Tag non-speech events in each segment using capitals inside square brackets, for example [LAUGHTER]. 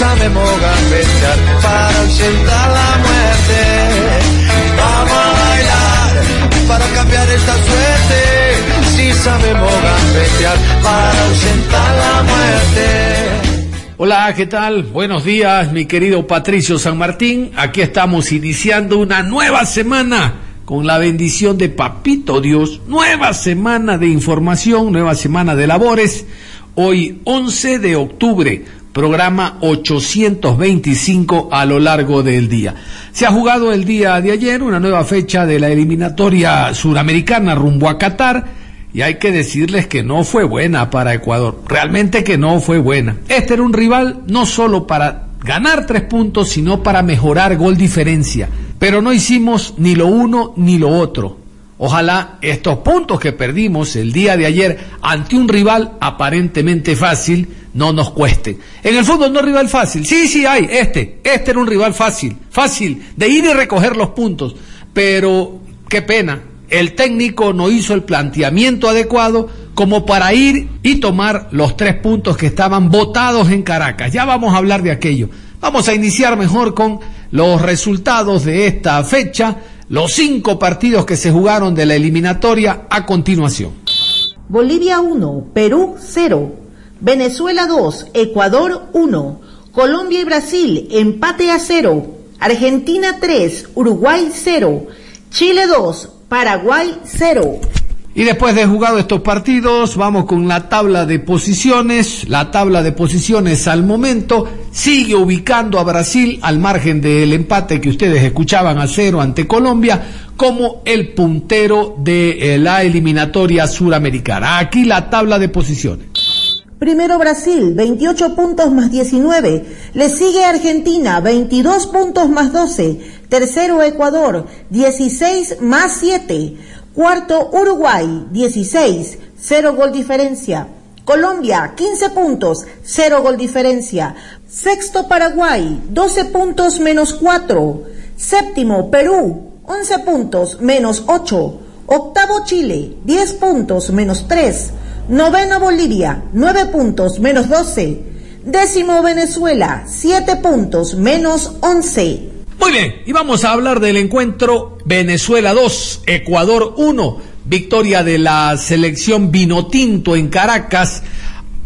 Sabemos gambetear para ahuyentar la muerte. Vamos a bailar para cambiar esta suerte. Si sabemos gambetear para ahuyentar la muerte. Hola, ¿qué tal? Buenos días, mi querido Patricio San Martín. Aquí estamos iniciando una nueva semana con la bendición de Papito Dios. Nueva semana de información, nueva semana de labores. Hoy 11 de octubre, programa 825 a lo largo del día. Se ha jugado el día de ayer una nueva fecha de la eliminatoria suramericana rumbo a Qatar y hay que decirles que no fue buena para Ecuador, realmente que no fue buena. Este era un rival no solo para ganar tres puntos, sino para mejorar gol diferencia, pero no hicimos ni lo uno ni lo otro. Ojalá estos puntos que perdimos el día de ayer ante un rival aparentemente fácil no nos cuesten. En el fútbol no es rival fácil. Sí, sí hay, este. Este era un rival fácil. Fácil de ir y recoger los puntos. Pero qué pena. El técnico no hizo el planteamiento adecuado como para ir y tomar los tres puntos que estaban votados en Caracas. Ya vamos a hablar de aquello. Vamos a iniciar mejor con los resultados de esta fecha, los cinco partidos que se jugaron de la eliminatoria a continuación. Bolivia 1, Perú 0, Venezuela 2, Ecuador 1, Colombia y Brasil empate a 0, Argentina 3, Uruguay 0, Chile 2, Paraguay 0. Y después de jugado estos partidos, vamos con la tabla de posiciones. La tabla de posiciones al momento sigue ubicando a Brasil al margen del empate que ustedes escuchaban a cero ante Colombia como el puntero de eh, la eliminatoria suramericana. Aquí la tabla de posiciones. Primero Brasil, 28 puntos más 19. Le sigue Argentina, 22 puntos más 12. Tercero Ecuador, 16 más 7. Cuarto Uruguay, 16, 0 gol diferencia. Colombia, 15 puntos, 0 gol diferencia. Sexto Paraguay, 12 puntos menos 4. Séptimo Perú, 11 puntos menos 8. Octavo Chile, 10 puntos menos 3. Noveno Bolivia, 9 puntos menos 12. Décimo Venezuela, 7 puntos menos 11. Muy bien, y vamos a hablar del encuentro Venezuela 2, Ecuador 1, victoria de la selección Vinotinto en Caracas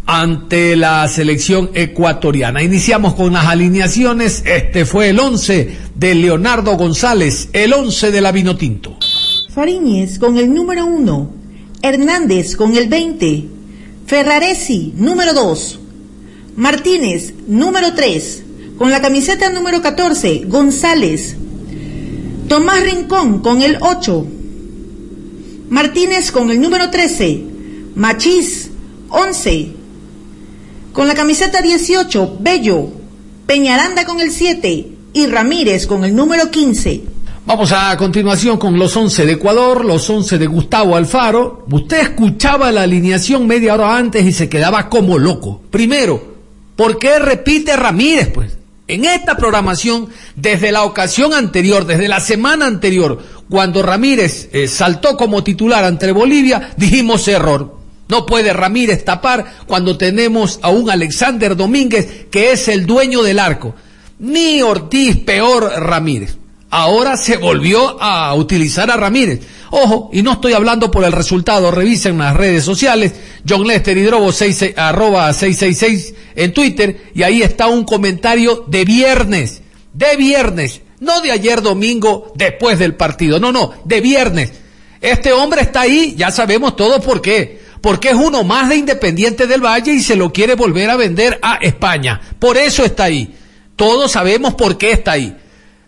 ante la selección ecuatoriana. Iniciamos con las alineaciones, este fue el 11 de Leonardo González, el 11 de la Vinotinto. Fariñez con el número 1, Hernández con el 20, Ferraresi número 2, Martínez número 3, con la camiseta número 14, González. Tomás Rincón con el 8. Martínez con el número 13. Machís, 11. Con la camiseta 18, Bello. Peñaranda con el 7. Y Ramírez con el número 15. Vamos a continuación con los 11 de Ecuador, los 11 de Gustavo Alfaro. Usted escuchaba la alineación media hora antes y se quedaba como loco. Primero, ¿por qué repite Ramírez, pues? En esta programación, desde la ocasión anterior, desde la semana anterior, cuando Ramírez eh, saltó como titular ante Bolivia, dijimos error. No puede Ramírez tapar cuando tenemos a un Alexander Domínguez que es el dueño del arco. Ni Ortiz, peor Ramírez. Ahora se volvió a utilizar a Ramírez. Ojo, y no estoy hablando por el resultado, revisen las redes sociales, John Lester Hidrobo 6, arroba 666 en Twitter, y ahí está un comentario de viernes, de viernes, no de ayer domingo después del partido, no, no, de viernes. Este hombre está ahí, ya sabemos todo por qué. Porque es uno más de Independiente del Valle y se lo quiere volver a vender a España. Por eso está ahí. Todos sabemos por qué está ahí.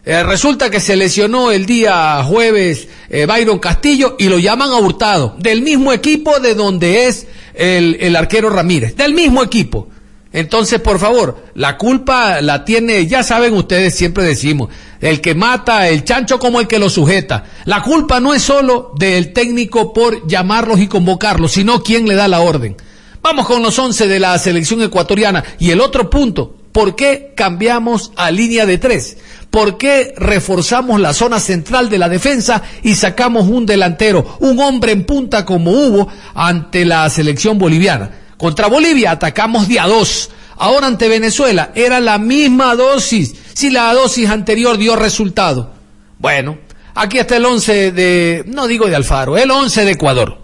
Eh, resulta que se lesionó el día jueves eh, Byron Castillo y lo llaman a Hurtado, del mismo equipo de donde es el, el arquero Ramírez, del mismo equipo. Entonces, por favor, la culpa la tiene, ya saben ustedes, siempre decimos, el que mata el chancho como el que lo sujeta. La culpa no es solo del técnico por llamarlos y convocarlos, sino quien le da la orden. Vamos con los once de la selección ecuatoriana. Y el otro punto, ¿por qué cambiamos a línea de tres? ¿Por qué reforzamos la zona central de la defensa y sacamos un delantero, un hombre en punta como hubo ante la selección boliviana? Contra Bolivia atacamos de a dos. Ahora ante Venezuela era la misma dosis, si la dosis anterior dio resultado. Bueno, aquí está el once de, no digo de Alfaro, el once de Ecuador.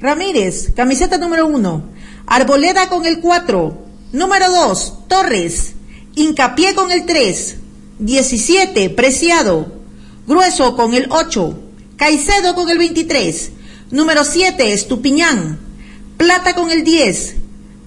Ramírez, camiseta número uno. Arboleda con el cuatro. Número dos, Torres. Incapié con el tres. 17, Preciado. Grueso con el 8. Caicedo con el 23. Número 7, Estupiñán. Plata con el 10.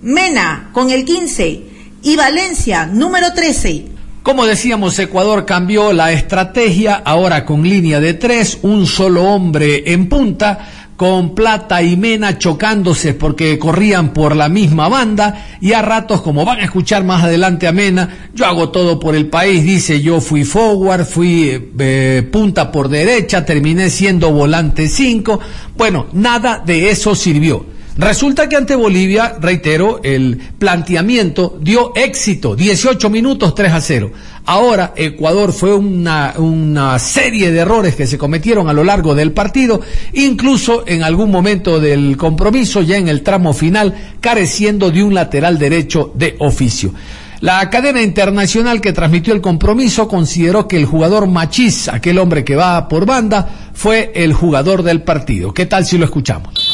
Mena con el 15. Y Valencia, número 13. Como decíamos, Ecuador cambió la estrategia, ahora con línea de tres, un solo hombre en punta, con Plata y Mena chocándose porque corrían por la misma banda y a ratos, como van a escuchar más adelante a Mena, yo hago todo por el país, dice yo fui forward, fui eh, punta por derecha, terminé siendo volante 5, bueno, nada de eso sirvió. Resulta que ante Bolivia, reitero, el planteamiento dio éxito, 18 minutos 3 a 0. Ahora Ecuador fue una, serie de errores que se cometieron a lo largo del partido, incluso en algún momento del compromiso, ya en el tramo final, careciendo de un lateral derecho de oficio. La cadena internacional que transmitió el compromiso consideró que el jugador Machís, aquel hombre que va por banda, fue el jugador del partido. ¿Qué tal si lo escuchamos?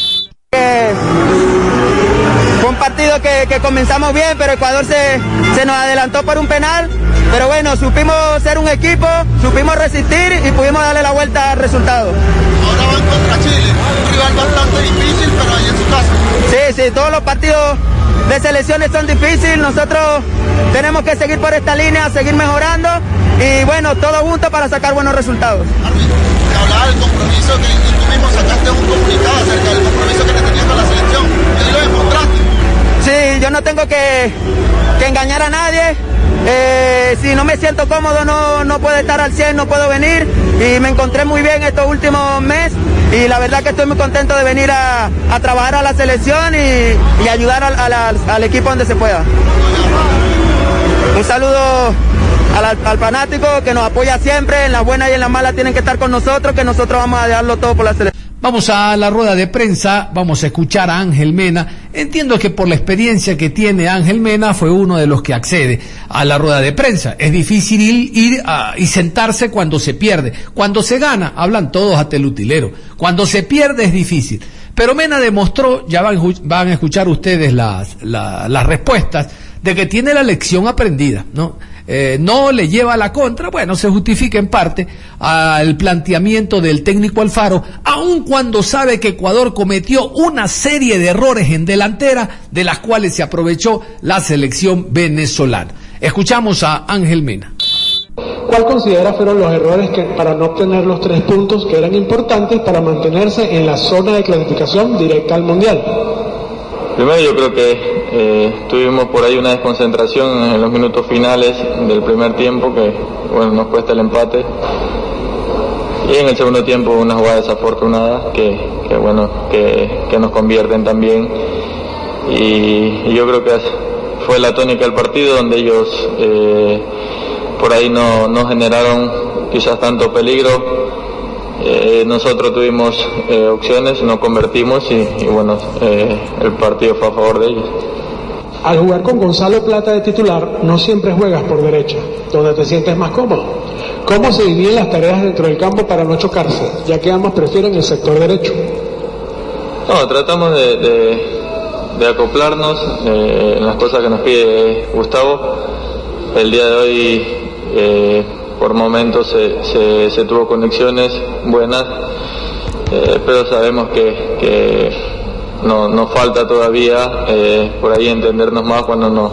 Partido que, que, comenzamos bien, pero Ecuador se, se nos adelantó por un penal. Pero bueno, supimos ser un equipo, supimos resistir y pudimos darle la vuelta al resultado. Ahora van contra Chile, un rival bastante difícil, pero ahí en su casa. Sí, sí, todos los partidos de selecciones son difíciles. Nosotros tenemos que seguir por esta línea, seguir mejorando y bueno, todos juntos para sacar buenos resultados. Te hablaba del compromiso que tú mismo sacaste un comunicado acerca del compromiso que te tenías con la selección y ahí lo demostraste. Sí, yo no tengo que, que engañar a nadie. Eh, si no me siento cómodo no, no puedo estar al 100, no puedo venir y me encontré muy bien estos últimos meses y la verdad que estoy muy contento de venir a, a trabajar a la selección y, y ayudar al, al, equipo donde se pueda. Un saludo al, al, fanático que nos apoya siempre, en las buenas y en las malas tienen que estar con nosotros, que nosotros vamos a dejarlo todo por la selección. Vamos a la rueda de prensa, vamos a escuchar a Ángel Mena. Entiendo que por la experiencia que tiene Ángel Mena fue uno de los que accede a la rueda de prensa. Es difícil ir, a, y sentarse cuando se pierde. Cuando se gana, hablan todos hasta el utilero. Cuando se pierde es difícil. Pero Mena demostró, ya van, a escuchar ustedes las, las respuestas, de que tiene la lección aprendida, ¿no? Eh, no le lleva la contra, bueno, se justifica en parte al planteamiento del técnico Alfaro, aun cuando sabe que Ecuador cometió una serie de errores en delantera, de las cuales se aprovechó la selección venezolana. Escuchamos a Ángel Mena. ¿Cuál considera fueron los errores que, para no obtener los tres puntos que eran importantes para mantenerse en la zona de clasificación directa al Mundial? Primero yo creo que eh, tuvimos por ahí una desconcentración en los minutos finales del primer tiempo que bueno, nos cuesta el empate. Y en el segundo tiempo una jugada desafortunada que, bueno, que, que, nos convierten también. Y, y, yo creo que fue la tónica del partido donde ellos eh, por ahí no, no generaron quizás tanto peligro eh, nosotros tuvimos eh, opciones, no convertimos y, y bueno, eh, el partido fue a favor de ellos. Al jugar con Gonzalo Plata de titular, no siempre juegas por derecha, donde te sientes más cómodo. ¿Cómo se dividen las tareas dentro del campo para no chocarse, ya que ambos prefieren el sector derecho? No, tratamos de, de, de acoplarnos en las cosas que nos pide Gustavo. El día de hoy por momentos se, se, tuvo conexiones buenas, eh, pero sabemos que, que no, nos falta todavía eh, por ahí entendernos más cuando nos,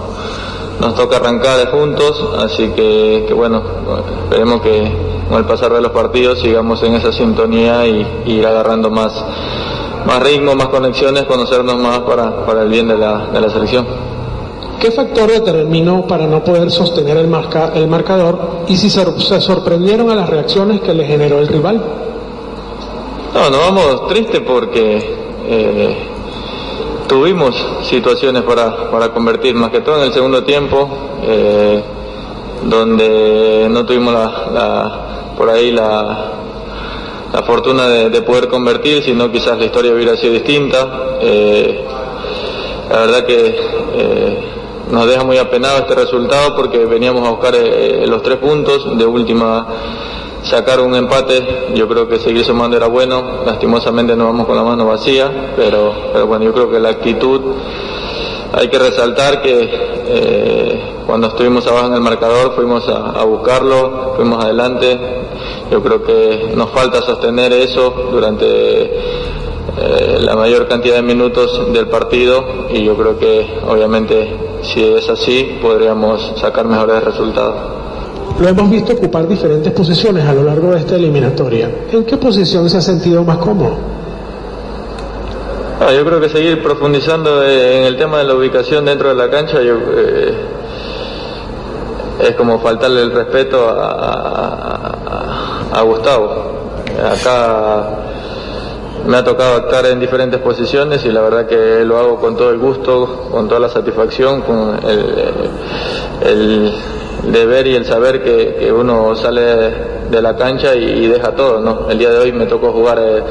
nos toca arrancar juntos, así que, bueno, esperemos que con el pasar de los partidos sigamos en esa sintonía y, ir agarrando más, más ritmo, más conexiones, conocernos más para, para el bien de la, de la selección. ¿Qué factor determinó para no poder sostener el, marca, el marcador y si se, sorprendieron a las reacciones que le generó el rival? No, nos vamos tristes porque eh, tuvimos situaciones para, para convertir, más que todo en el segundo tiempo, eh, donde no tuvimos la, por ahí la, la fortuna de, poder convertir, sino quizás la historia hubiera sido distinta. Eh, la verdad que nos deja muy apenado este resultado porque veníamos a buscar eh, los tres puntos, de última sacar un empate, yo creo que seguir sumando era bueno, lastimosamente nos vamos con la mano vacía, pero, pero bueno, yo creo que la actitud hay que resaltar que eh, cuando estuvimos abajo en el marcador fuimos a, buscarlo, fuimos adelante, yo creo que nos falta sostener eso durante eh, la mayor cantidad de minutos del partido y yo creo que obviamente si es así, podríamos sacar mejores resultados. Lo hemos visto ocupar diferentes posiciones a lo largo de esta eliminatoria. ¿En qué posición se ha sentido más cómodo? Ah, yo creo que seguir profundizando en el tema de la ubicación dentro de la cancha yo, eh, es como faltarle el respeto a, a Gustavo. Acá me ha tocado actuar en diferentes posiciones y la verdad que lo hago con todo el gusto, con toda la satisfacción, con el, deber y el saber que, uno sale de la cancha y, deja todo. ¿no? El día de hoy me tocó jugar eh,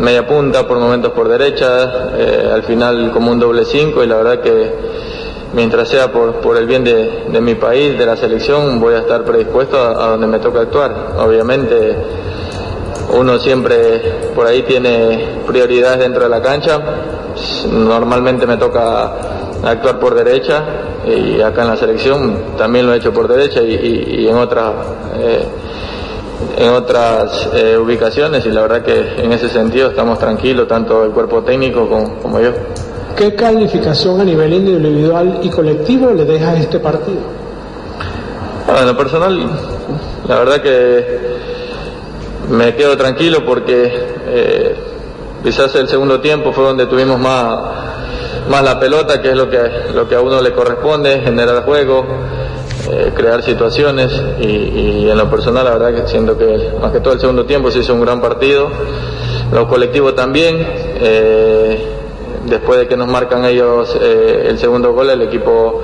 media punta, por momentos por derecha, eh, al final como un doble cinco y la verdad que mientras sea por, por el bien de, mi país, de la selección, voy a estar predispuesto a, a donde me toca actuar. Obviamente uno siempre por ahí tiene prioridades dentro de la cancha. Normalmente me toca actuar por derecha y acá en la selección también lo he hecho por derecha y, en otras eh, en otras eh, ubicaciones y la verdad que en ese sentido estamos tranquilos tanto el cuerpo técnico como, yo. ¿Qué calificación a nivel individual y colectivo le deja a este partido? Bueno, en lo personal, la verdad que me quedo tranquilo porque eh, quizás el segundo tiempo fue donde tuvimos más, más la pelota, que es lo que, lo que a uno le corresponde, generar juego, eh, crear situaciones y, en lo personal la verdad que siento que más que todo el segundo tiempo se hizo un gran partido, lo colectivo también. Eh, después de que nos marcan ellos el segundo gol, el equipo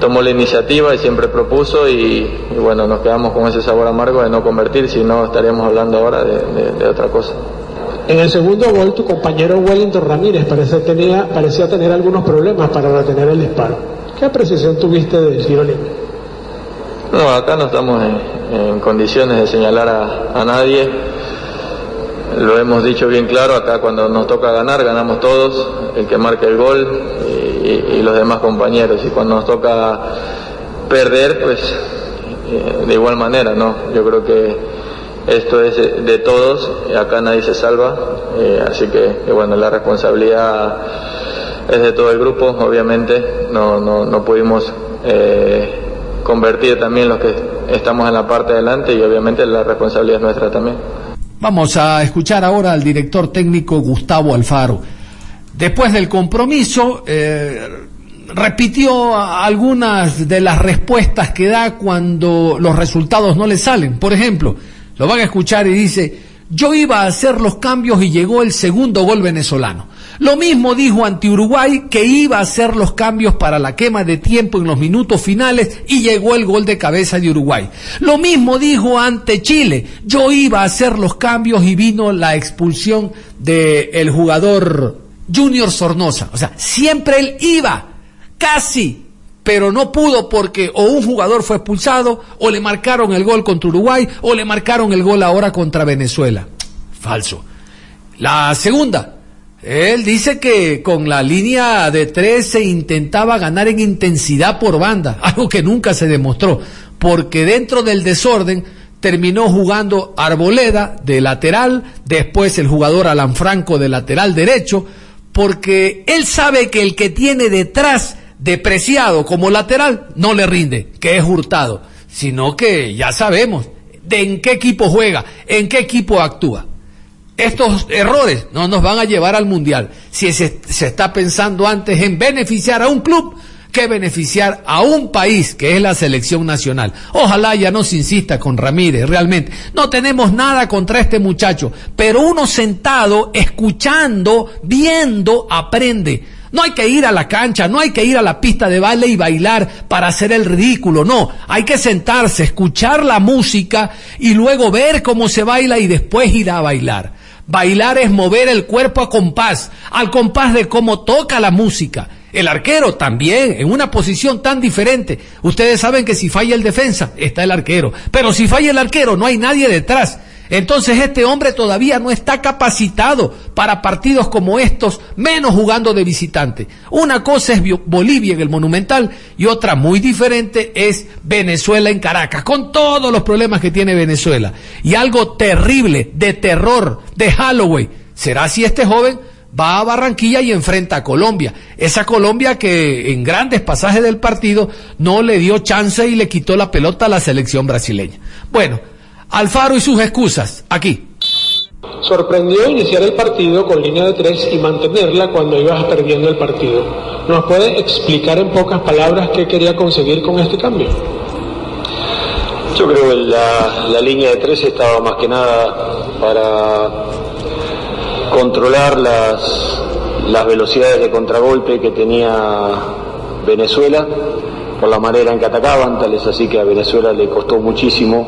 tomó la iniciativa y siempre propuso y, bueno, nos quedamos con ese sabor amargo de no convertir, si no estaríamos hablando ahora de, otra cosa. En el segundo gol, tu compañero Wellington Ramírez tenía, parecía tener algunos problemas para retener el disparo. ¿Qué apreciación tuviste del tiro No, acá no estamos en, condiciones de señalar a, a nadie. Lo hemos dicho bien claro, acá cuando nos toca ganar, ganamos todos, el que marque el gol, y, los demás compañeros. Y cuando nos toca perder, pues eh, de igual manera, ¿no? Yo creo que esto es de todos, acá nadie se salva, eh, así que, bueno, la responsabilidad es de todo el grupo, obviamente, no, no, no pudimos eh, convertir también los que estamos en la parte de adelante y obviamente la responsabilidad es nuestra también. Vamos a escuchar ahora al director técnico Gustavo Alfaro. Después del compromiso, eh, repitió algunas de las respuestas que da cuando los resultados no le salen. Por ejemplo, lo van a escuchar y dice, yo iba a hacer los cambios y llegó el segundo gol venezolano. Lo mismo dijo ante Uruguay que iba a hacer los cambios para la quema de tiempo en los minutos finales y llegó el gol de cabeza de Uruguay. Lo mismo dijo ante Chile. Yo iba a hacer los cambios y vino la expulsión del jugador Junior Sornosa. O sea, siempre él iba, casi, pero no pudo porque o un jugador fue expulsado, o le marcaron el gol contra Uruguay, o le marcaron el gol ahora contra Venezuela. Falso. La segunda, él dice que con la línea de tres se intentaba ganar en intensidad por banda, [LAUGHS] algo que nunca se demostró, porque dentro del desorden terminó jugando Arboleda de lateral, después el jugador Alan Franco de lateral derecho, porque él sabe que el que tiene detrás depreciado como lateral, no le rinde, que es hurtado, sino que ya sabemos de en qué equipo juega, en qué equipo actúa. Estos errores no nos van a llevar al Mundial si se, se está pensando antes en beneficiar a un club que beneficiar a un país que es la selección nacional. Ojalá ya no se insista con Ramírez, realmente. No tenemos nada contra este muchacho, pero uno sentado, escuchando, viendo, aprende. No hay que ir a la cancha, no hay que ir a la pista de baile y bailar para hacer el ridículo, no. Hay que sentarse, escuchar la música y luego ver cómo se baila y después ir a bailar. Bailar es mover el cuerpo a compás, al compás de cómo toca la música. El arquero también, en una posición tan diferente. Ustedes saben que si falla el defensa, está el arquero. Pero si falla el arquero, no hay nadie detrás. Entonces este hombre todavía no está capacitado para partidos como estos, menos jugando de visitante. Una cosa es Bolivia en el Monumental y otra muy diferente es Venezuela en Caracas, con todos los problemas que tiene Venezuela. Y algo terrible, de terror, de Halloween, será si este joven va a Barranquilla y enfrenta a Colombia. Esa Colombia que en grandes pasajes del partido no le dio chance y le quitó la pelota a la selección brasileña. Bueno, Alfaro y sus excusas, aquí. Sorprendió iniciar el partido con línea de tres y mantenerla cuando ibas perdiendo el partido. ¿Nos puede explicar en pocas palabras qué quería conseguir con este cambio? Yo creo que la, la línea de tres estaba más que nada para controlar las, las velocidades de contragolpe que tenía Venezuela por la manera en que atacaban, tal es así que a Venezuela le costó muchísimo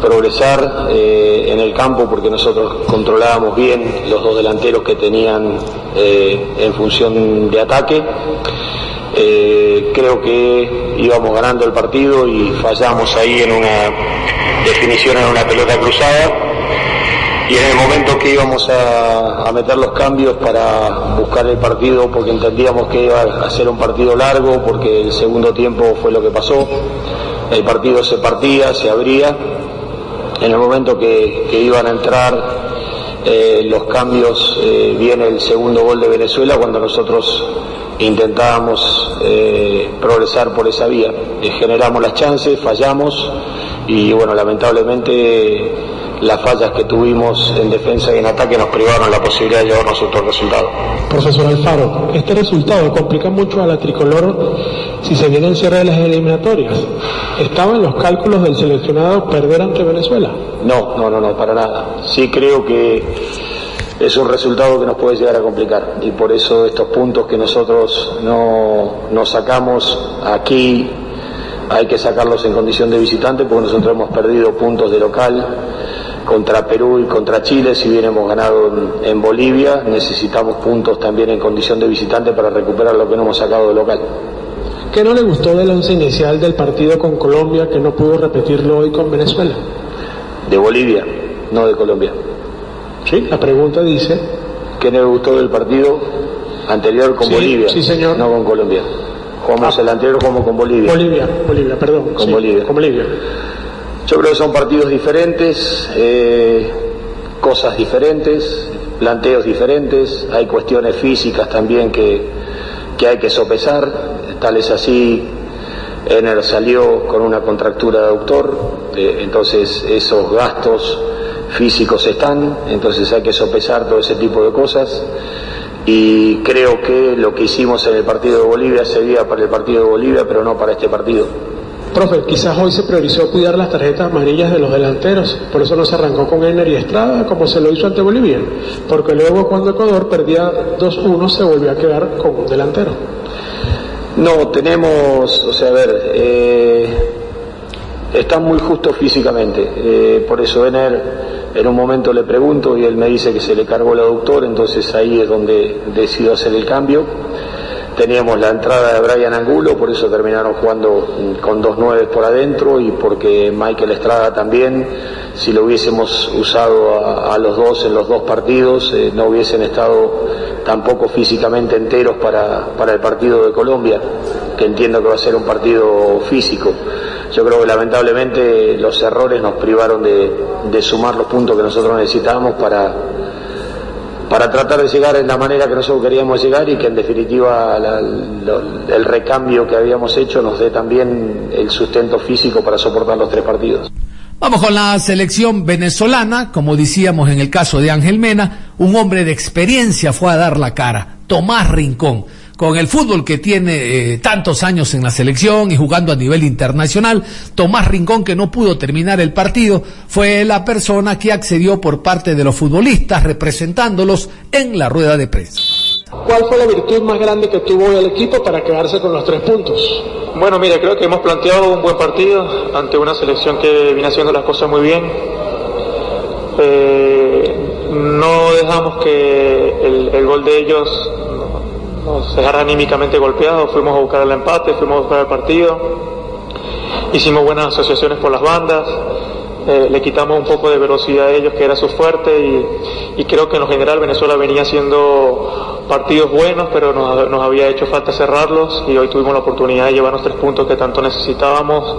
progresar eh, en el campo porque nosotros controlábamos bien los dos delanteros que tenían eh, en función de ataque. Eh, creo que íbamos ganando el partido y fallamos ahí en una definición en una pelota cruzada y en el momento que íbamos a, meter los cambios para buscar el partido, porque entendíamos que iba a ser un partido largo, porque el segundo tiempo fue lo que pasó, el partido se partía, se abría, en el momento que, iban a entrar eh, los cambios, eh, viene el segundo gol de Venezuela cuando nosotros intentábamos eh, progresar por esa vía. generamos las chances, fallamos y bueno, lamentablemente las fallas que tuvimos en defensa y en ataque nos privaron la posibilidad de llevarnos otro resultado. Profesor Alfaro, este resultado complica mucho a la tricolor si se viene el cierre de las eliminatorias. ¿Estaba en los cálculos del seleccionado perder ante Venezuela? No, no, no, no, para nada. Sí creo que es un resultado que nos puede llegar a complicar y por eso estos puntos que nosotros no, nos sacamos aquí hay que sacarlos en condición de visitante porque nosotros hemos perdido puntos de local contra Perú y contra Chile, si bien hemos ganado en, Bolivia, necesitamos puntos también en condición de visitante para recuperar lo que no hemos sacado de local. ¿Qué no le gustó del once inicial del partido con Colombia que no pudo repetirlo hoy con Venezuela? De Bolivia, no de Colombia. Sí, la pregunta dice... ¿Qué no le gustó del partido anterior con Bolivia? Sí, señor. No con Colombia. Jugamos ah. el anterior como con Bolivia. Bolivia, Bolivia, perdón. Con Bolivia. Con Bolivia. Yo creo que son partidos diferentes, eh, cosas diferentes, planteos diferentes, hay cuestiones físicas también que, hay que sopesar, tal es así, Ener salió con una contractura de autor, eh, entonces esos gastos físicos están, entonces hay que sopesar todo ese tipo de cosas y creo que lo que hicimos en el partido de Bolivia sería para el partido de Bolivia, pero no para este partido. Profe, quizás hoy se priorizó cuidar las tarjetas amarillas de los delanteros, por eso no se arrancó con Ener y Estrada como se lo hizo ante Bolivia, porque luego cuando Ecuador perdía 2-1 se volvió a quedar con un delantero. No, tenemos, o sea, a ver, eh, están muy justos físicamente, eh, por eso Ener en un momento le pregunto y él me dice que se le cargó el aductor, entonces ahí es donde decido hacer el cambio. Teníamos la entrada de Brian Angulo, por eso terminaron jugando con dos nueve por adentro y porque Michael Estrada también, si lo hubiésemos usado a, los dos en los dos partidos, eh, no hubiesen estado tampoco físicamente enteros para, el partido de Colombia, que entiendo que va a ser un partido físico. Yo creo que lamentablemente los errores nos privaron de, de sumar los puntos que nosotros necesitábamos para para tratar de llegar en la manera que nosotros queríamos llegar y que en definitiva el recambio que habíamos hecho nos dé también el sustento físico para soportar los tres partidos. Vamos con la selección venezolana, como decíamos en el caso de Ángel Mena, un hombre de experiencia fue a dar la cara, Tomás Rincón con el fútbol que tiene eh, tantos años en la selección y jugando a nivel internacional, Tomás Rincón, que no pudo terminar el partido, fue la persona que accedió por parte de los futbolistas representándolos en la rueda de prensa. ¿Cuál fue la virtud más grande que tuvo el equipo para quedarse con los tres puntos? Bueno, mira, creo que hemos planteado un buen partido ante una selección que viene haciendo las cosas muy bien. Eh, no dejamos que el gol de ellos nos dejaron anímicamente golpeados, fuimos a buscar el empate, fuimos a buscar el partido, hicimos buenas asociaciones por las bandas, eh, le quitamos un poco de velocidad a ellos, que era su fuerte, y, creo que en lo general Venezuela venía haciendo partidos buenos, pero nos, nos, había hecho falta cerrarlos, y hoy tuvimos la oportunidad de llevarnos tres puntos que tanto necesitábamos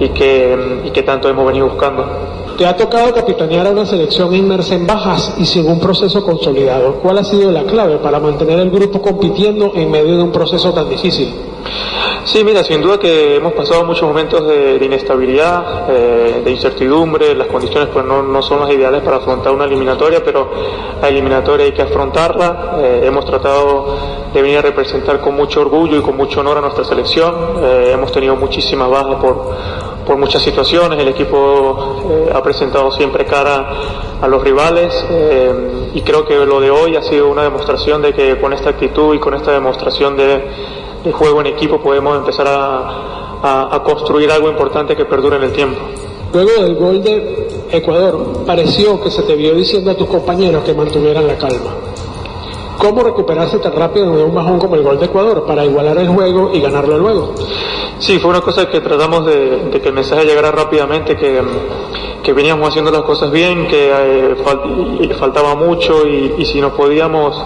y que, y que tanto hemos venido buscando. Te ha tocado capitanear a una selección inmersa en bajas y sin un proceso consolidado. ¿Cuál ha sido la clave para mantener el grupo compitiendo en medio de un proceso tan difícil? Sí, mira, sin duda que hemos pasado muchos momentos de, inestabilidad, eh, de incertidumbre, las condiciones pues no, no, son las ideales para afrontar una eliminatoria, pero la eliminatoria hay que afrontarla. Eh, hemos tratado de venir a representar con mucho orgullo y con mucho honor a nuestra selección. Eh, hemos tenido muchísimas bajas por, por muchas situaciones, el equipo ha presentado siempre cara a los rivales y creo que lo de hoy ha sido una demostración de que con esta actitud y con esta demostración de, juego en equipo podemos empezar a, a, construir algo importante que perdure en el tiempo. Luego del gol de Ecuador, pareció que se te vio diciendo a tus compañeros que mantuvieran la calma. ¿Cómo recuperarse tan rápido de un bajón como el gol de Ecuador para igualar el juego y ganarlo luego? Sí, fue una cosa que tratamos de, que el mensaje llegara rápidamente, que, que, veníamos haciendo las cosas bien, que eh, faltaba mucho y, y, si nos podíamos,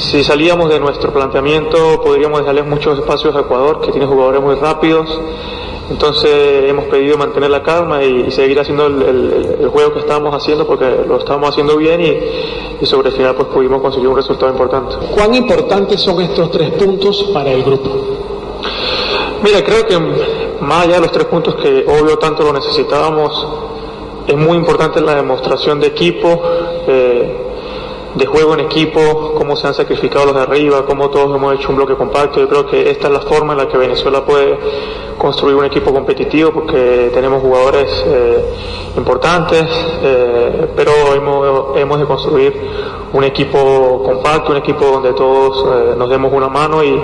si salíamos de nuestro planteamiento, podríamos dejarles muchos espacios a Ecuador, que tiene jugadores muy rápidos. Entonces hemos pedido mantener la calma y, seguir haciendo el, juego que estábamos haciendo porque lo estábamos haciendo bien y, y, sobre el final pues pudimos conseguir un resultado importante. ¿Cuán importantes son estos tres puntos para el grupo? Mira, creo que más allá de los tres puntos que obvio tanto lo necesitábamos, es muy importante la demostración de equipo. Eh, de juego en equipo, cómo se han sacrificado los de arriba, cómo todos hemos hecho un bloque compacto. Yo creo que esta es la forma en la que Venezuela puede construir un equipo competitivo porque tenemos jugadores eh, importantes, eh, pero hemos, hemos, de construir un equipo compacto, un equipo donde todos eh, nos demos una mano y,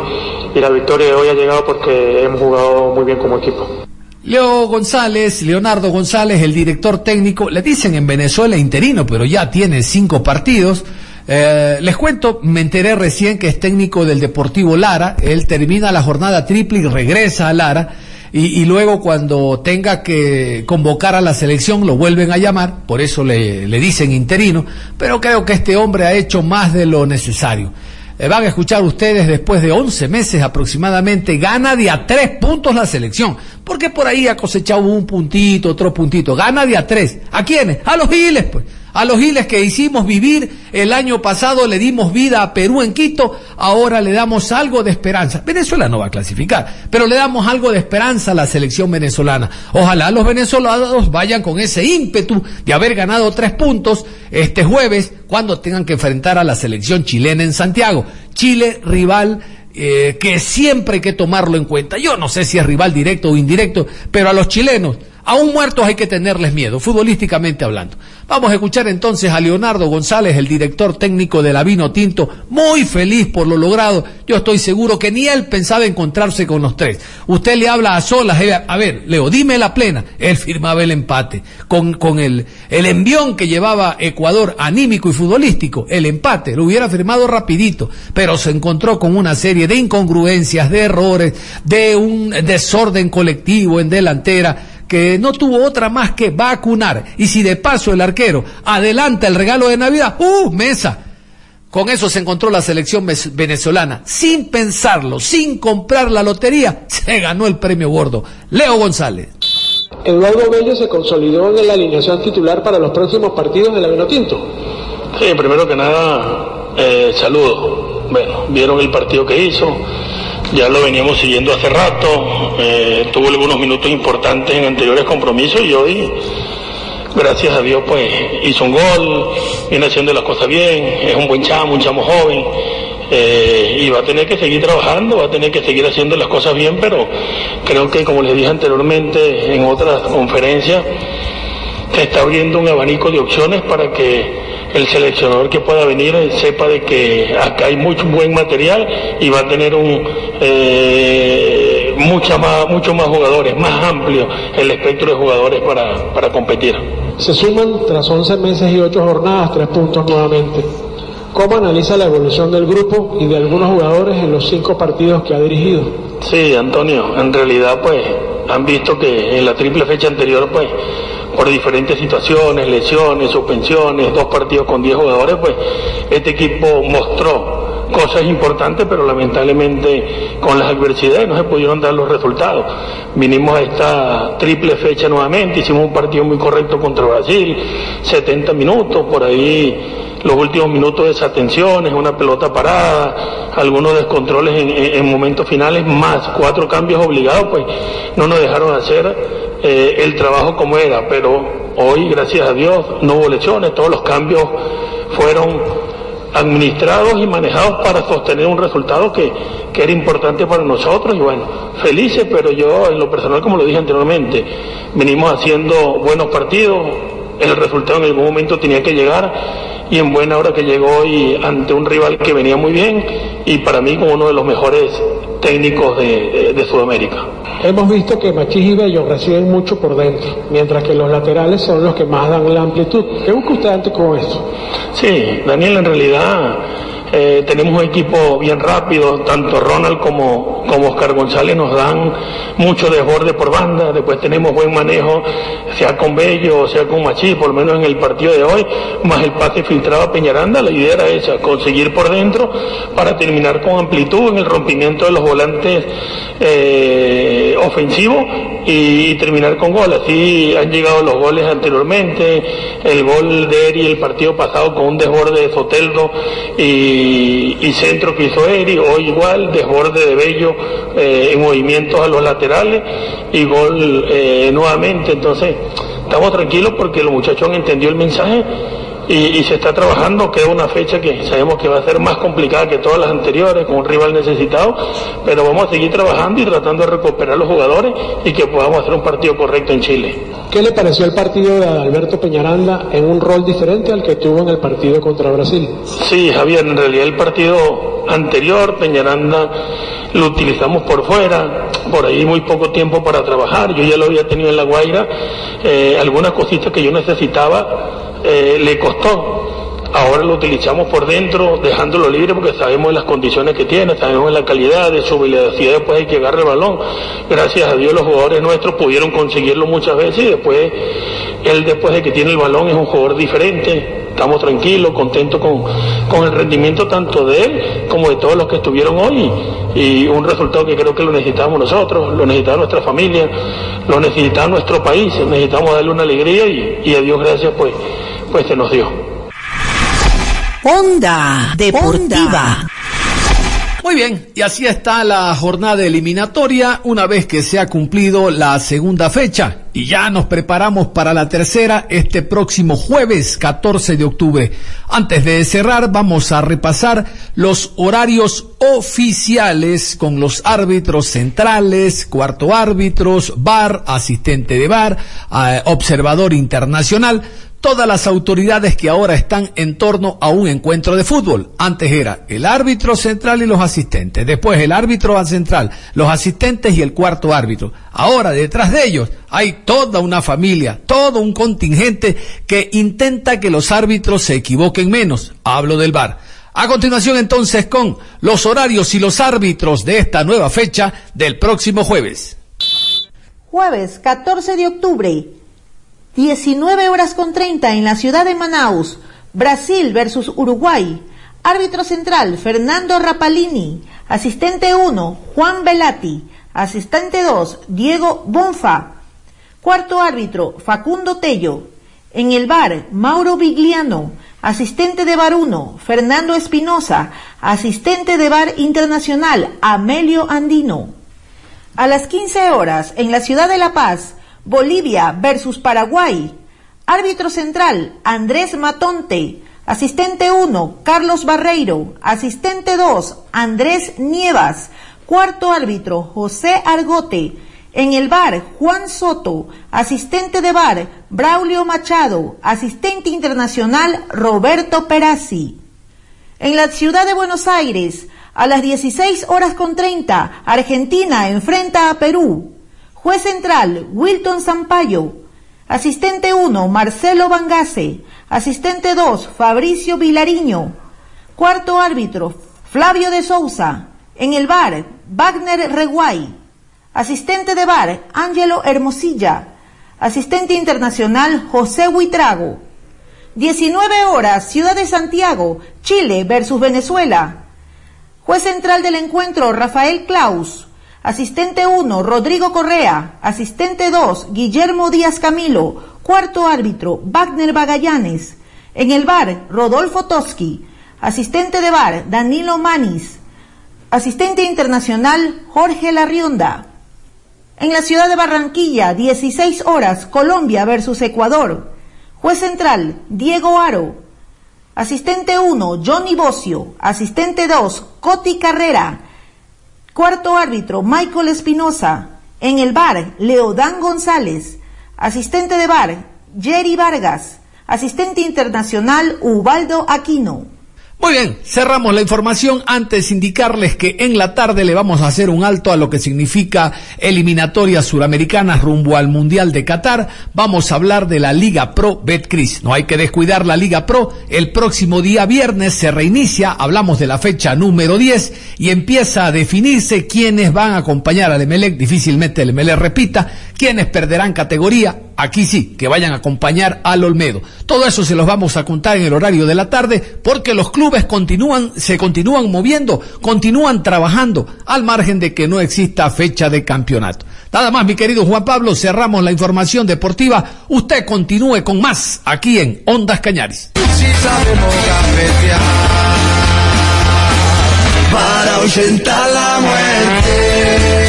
y la victoria de hoy ha llegado porque hemos jugado muy bien como equipo. Leo González, Leonardo González, el director técnico, le dicen en Venezuela interino, pero ya tiene cinco partidos. Eh, les cuento, me enteré recién que es técnico del Deportivo Lara, él termina la jornada triple y regresa a Lara, y, luego cuando tenga que convocar a la selección lo vuelven a llamar, por eso le, le dicen interino, pero creo que este hombre ha hecho más de lo necesario. Eh, van a escuchar ustedes después de 11 meses aproximadamente, gana de a tres puntos la selección, porque por ahí ha cosechado un puntito, otro puntito, gana de a tres. ¿A quiénes? A los giles, pues a los giles que hicimos vivir el año pasado, le dimos vida a Perú en Quito, ahora le damos algo de esperanza. Venezuela no va a clasificar, pero le damos algo de esperanza a la selección venezolana. Ojalá los venezolanos vayan con ese ímpetu de haber ganado tres puntos este jueves cuando tengan que enfrentar a la selección chilena en Santiago. Chile, rival eh, que siempre hay que tomarlo en cuenta. Yo no sé si es rival directo o indirecto, pero a los chilenos Aún muertos hay que tenerles miedo, futbolísticamente hablando. Vamos a escuchar entonces a Leonardo González, el director técnico de la Vino Tinto, muy feliz por lo logrado. Yo estoy seguro que ni él pensaba encontrarse con los tres. Usted le habla a solas, a ver, Leo, dime la plena. Él firmaba el empate. Con, el, el envión que llevaba Ecuador anímico y futbolístico, el empate, lo hubiera firmado rapidito, pero se encontró con una serie de incongruencias, de errores, de un desorden colectivo en delantera que no tuvo otra más que vacunar. Y si de paso el arquero adelanta el regalo de Navidad, ¡uh! Mesa. Con eso se encontró la selección venezolana. Sin pensarlo, sin comprar la lotería, se ganó el premio gordo. Leo González. Eduardo Bello se consolidó en la alineación titular para los próximos partidos de la Vinotinto. Sí, primero que nada, eh, saludo. Bueno, vieron el partido que hizo, ya lo veníamos siguiendo hace rato, eh, tuvo algunos minutos importantes en anteriores compromisos y hoy, gracias a Dios, pues hizo un gol, viene haciendo las cosas bien, es un buen chamo, un chamo joven. Eh, y va a tener que seguir trabajando, va a tener que seguir haciendo las cosas bien, pero creo que como les dije anteriormente en otras conferencias, se está abriendo un abanico de opciones para que el seleccionador que pueda venir sepa de que acá hay mucho buen material y va a tener un eh, mucha más, muchos más jugadores, más amplio el espectro de jugadores para, para competir. Se suman tras 11 meses y 8 jornadas, tres puntos nuevamente. ¿Cómo analiza la evolución del grupo y de algunos jugadores en los cinco partidos que ha dirigido? Sí, Antonio, en realidad pues han visto que en la triple fecha anterior pues por diferentes situaciones, lesiones, suspensiones, dos partidos con diez jugadores, pues este equipo mostró cosas importantes, pero lamentablemente con las adversidades no se pudieron dar los resultados. Vinimos a esta triple fecha nuevamente, hicimos un partido muy correcto contra Brasil, 70 minutos, por ahí los últimos minutos desatenciones, una pelota parada, algunos descontroles en, en momentos finales, más cuatro cambios obligados, pues no nos dejaron hacer eh, el trabajo como era, pero hoy, gracias a Dios, no hubo lesiones, todos los cambios fueron administrados y manejados para sostener un resultado que, que era importante para nosotros y bueno, felices, pero yo en lo personal, como lo dije anteriormente, venimos haciendo buenos partidos, el resultado en algún momento tenía que llegar y en buena hora que llegó y ante un rival que venía muy bien y para mí como uno de los mejores técnicos de, de, Sudamérica. Hemos visto que Machís y Bello reciben mucho por dentro, mientras que los laterales son los que más dan la amplitud. ¿Qué busca usted antes con esto? Sí, Daniel, en realidad eh, tenemos un equipo bien rápido, tanto Ronald como, como Oscar González nos dan mucho desborde por banda, después tenemos buen manejo, sea con Bello, sea con Machí, por lo menos en el partido de hoy, más el pase filtrado a Peñaranda, la idea era esa, conseguir por dentro para terminar con amplitud en el rompimiento de los volantes eh, ofensivos y, terminar con gol. Así han llegado los goles anteriormente, el gol de Eri el partido pasado con un desborde de Soteldo y, centro que hizo Eri, hoy igual, desborde de Bello eh, en movimientos a los laterales y gol eh, nuevamente. Entonces, estamos tranquilos porque los muchachos han entendido el mensaje y, se está trabajando, queda una fecha que sabemos que va a ser más complicada que todas las anteriores, con un rival necesitado, pero vamos a seguir trabajando y tratando de recuperar los jugadores y que podamos hacer un partido correcto en Chile. ¿Qué le pareció el partido de Alberto Peñaranda en un rol diferente al que tuvo en el partido contra Brasil? Sí, Javier, en realidad el partido anterior, Peñaranda lo utilizamos por fuera, por ahí muy poco tiempo para trabajar, yo ya lo había tenido en La Guaira, eh, algunas cositas que yo necesitaba eh, le costó. Ahora lo utilizamos por dentro, dejándolo libre porque sabemos las condiciones que tiene, sabemos la calidad de su velocidad después hay que agarrar el balón. Gracias a Dios los jugadores nuestros pudieron conseguirlo muchas veces y después, él después de que tiene el balón es un jugador diferente. Estamos tranquilos, contentos con, con el rendimiento tanto de él como de todos los que estuvieron hoy y un resultado que creo que lo necesitamos nosotros, lo necesitaba nuestra familia, lo necesitaba nuestro país, necesitamos darle una alegría y, y a Dios gracias pues pues se nos dio. Onda Deportiva. Muy bien, y así está la jornada eliminatoria una vez que se ha cumplido la segunda fecha y ya nos preparamos para la tercera este próximo jueves 14 de octubre. Antes de cerrar vamos a repasar los horarios oficiales con los árbitros centrales, cuarto árbitros, bar, asistente de bar, eh, observador internacional todas las autoridades que ahora están en torno a un encuentro de fútbol. Antes era el árbitro central y los asistentes, después el árbitro central, los asistentes y el cuarto árbitro. Ahora detrás de ellos hay toda una familia, todo un contingente que intenta que los árbitros se equivoquen menos. Hablo del bar. A continuación entonces con los horarios y los árbitros de esta nueva fecha del próximo jueves. Jueves 14 de octubre, 19 horas con 30 en la ciudad de Manaus. Brasil versus Uruguay. Árbitro central, Fernando Rapalini. Asistente 1, Juan Velati. Asistente 2, Diego Bonfa. Cuarto árbitro, Facundo Tello. En el bar, Mauro Vigliano. asistente de bar 1, Fernando Espinosa, asistente de bar internacional, Amelio Andino. A las 15 horas, en la ciudad de La Paz, Bolivia versus Paraguay, árbitro central, Andrés Matonte, asistente 1, Carlos Barreiro, asistente 2, Andrés Nievas, cuarto árbitro, José Argote, en el bar, Juan Soto, asistente de bar, Braulio Machado, asistente internacional, Roberto Perazzi. En la ciudad de Buenos Aires, a las 16 horas con 30, Argentina enfrenta a Perú. Juez central, Wilton Sampaio. Asistente 1, Marcelo Bangase. Asistente 2, Fabricio Vilariño. Cuarto árbitro, Flavio de Sousa. En el bar, Wagner Reguay. Asistente de bar, Ángelo Hermosilla. Asistente internacional, José Huitrago. 19 horas, Ciudad de Santiago, Chile versus Venezuela. Juez central del encuentro, Rafael Klaus. Asistente 1, Rodrigo Correa. Asistente 2, Guillermo Díaz Camilo. Cuarto árbitro, Wagner Bagallanes. En el bar, Rodolfo Toski. Asistente de bar, Danilo Manis. Asistente internacional, Jorge Larrionda. En la ciudad de Barranquilla, 16 horas, Colombia versus Ecuador. Juez central, Diego Aro. Asistente 1, Johnny Bocio. Asistente 2, Coti Carrera. Cuarto árbitro, Michael Espinosa. En el bar, Leodán González. Asistente de bar, Jerry Vargas. Asistente internacional, Ubaldo Aquino. Muy bien, cerramos la información antes indicarles que en la tarde le vamos a hacer un alto a lo que significa eliminatorias suramericanas rumbo al Mundial de Qatar. Vamos a hablar de la Liga Pro Betcris. No hay que descuidar la Liga Pro. El próximo día viernes se reinicia, hablamos de la fecha número 10 y empieza a definirse quiénes van a acompañar al Emelec. Difícilmente el Emelec repita, quiénes perderán categoría aquí sí, que vayan a acompañar al Olmedo. Todo eso se los vamos a contar en el horario de la tarde porque los clubes continúan, se continúan moviendo, continúan trabajando al margen de que no exista fecha de campeonato. Nada más, mi querido Juan Pablo, cerramos la información deportiva. Usted continúe con más aquí en Ondas Cañares. para la muerte.